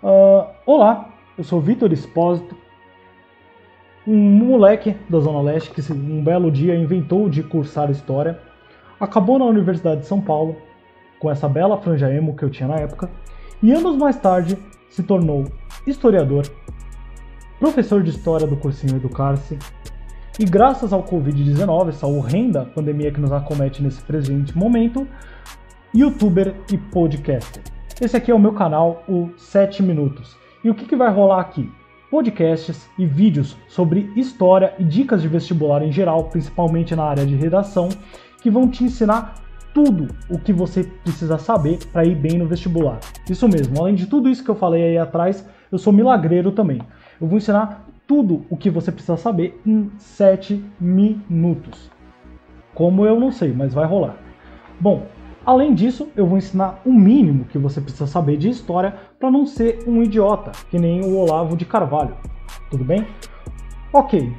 Uh, olá, eu sou Vitor Espósito, um moleque da Zona Leste que um belo dia inventou de cursar História, acabou na Universidade de São Paulo, com essa bela franja emo que eu tinha na época, e anos mais tarde se tornou historiador, professor de História do cursinho Educar-se, e graças ao Covid-19, essa horrenda pandemia que nos acomete nesse presente momento, youtuber e podcaster. Esse aqui é o meu canal, o 7 Minutos. E o que, que vai rolar aqui? Podcasts e vídeos sobre história e dicas de vestibular em geral, principalmente na área de redação, que vão te ensinar tudo o que você precisa saber para ir bem no vestibular. Isso mesmo, além de tudo isso que eu falei aí atrás, eu sou milagreiro também. Eu vou ensinar tudo o que você precisa saber em 7 minutos. Como eu não sei, mas vai rolar. Bom, além disso, eu vou ensinar o mínimo que você precisa saber de história para não ser um idiota, que nem o Olavo de Carvalho. Tudo bem? Ok.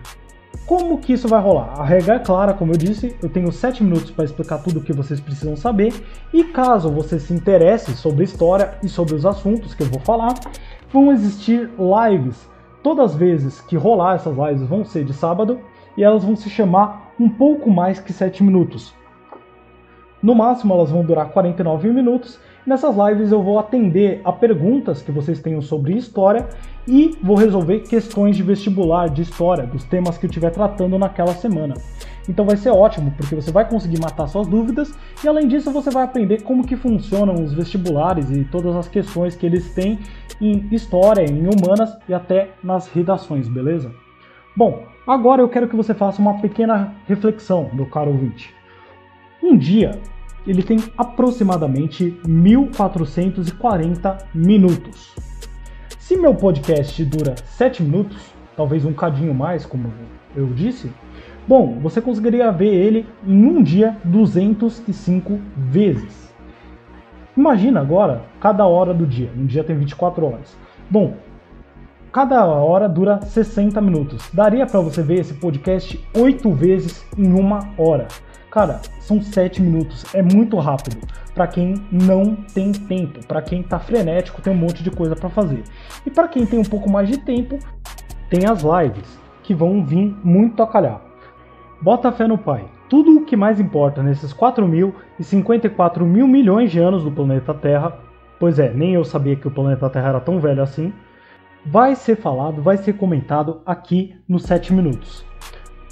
Como que isso vai rolar? A regra é clara, como eu disse, eu tenho 7 minutos para explicar tudo o que vocês precisam saber, e caso você se interesse sobre história e sobre os assuntos que eu vou falar, vão existir lives Todas as vezes que rolar essas lives vão ser de sábado e elas vão se chamar um pouco mais que 7 minutos. No máximo elas vão durar 49 minutos. Nessas lives eu vou atender a perguntas que vocês tenham sobre história e vou resolver questões de vestibular de história, dos temas que eu estiver tratando naquela semana. Então vai ser ótimo, porque você vai conseguir matar suas dúvidas e além disso você vai aprender como que funcionam os vestibulares e todas as questões que eles têm em história, em humanas e até nas redações, beleza? Bom, agora eu quero que você faça uma pequena reflexão, meu caro ouvinte. Um dia, ele tem aproximadamente 1440 minutos. Se meu podcast dura 7 minutos, talvez um cadinho mais, como eu disse, Bom, você conseguiria ver ele em um dia 205 vezes. Imagina agora cada hora do dia. Um dia tem 24 horas. Bom, cada hora dura 60 minutos. Daria para você ver esse podcast 8 vezes em uma hora. Cara, são 7 minutos, é muito rápido para quem não tem tempo, para quem tá frenético, tem um monte de coisa para fazer. E para quem tem um pouco mais de tempo, tem as lives que vão vir muito a calhar. Bota fé no Pai. Tudo o que mais importa nesses 4 mil e 54 mil milhões de anos do planeta Terra, pois é, nem eu sabia que o planeta Terra era tão velho assim, vai ser falado, vai ser comentado aqui nos 7 minutos.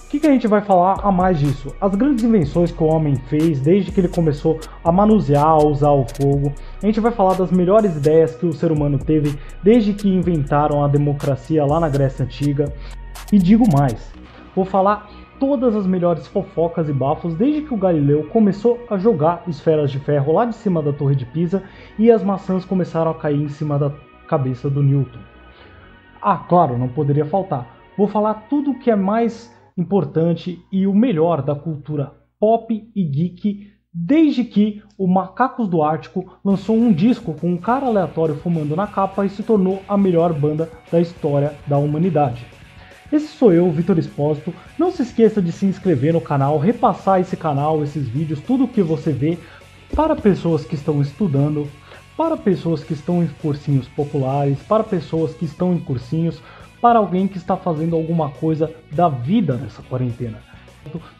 O que, que, a gente vai falar a mais disso? As grandes invenções que o homem fez desde que ele começou a manusear, a usar o fogo. A gente vai falar das melhores ideias que o ser humano teve desde que inventaram a democracia lá na Grécia Antiga. E digo mais, vou falar todas as melhores fofocas e bafos desde que o Galileu começou a jogar esferas de ferro lá de cima da Torre de Pisa e as maçãs começaram a cair em cima da cabeça do Newton. Ah, claro, não poderia faltar. Vou falar tudo o que é mais importante e o melhor da cultura pop e geek desde que o Macacos do Ártico lançou um disco com um cara aleatório fumando na capa e se tornou a melhor banda da história da humanidade. Esse sou eu, Vitor Espósito. Não se esqueça de se inscrever no canal, repassar esse canal, esses vídeos, tudo o que você vê para pessoas que estão estudando, para pessoas que estão em cursinhos populares, para pessoas que estão em cursinhos, para alguém que está fazendo alguma coisa da vida nessa quarentena.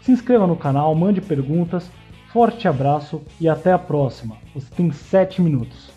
Se inscreva no canal, mande perguntas, forte abraço e até a próxima. Você tem 7 minutos.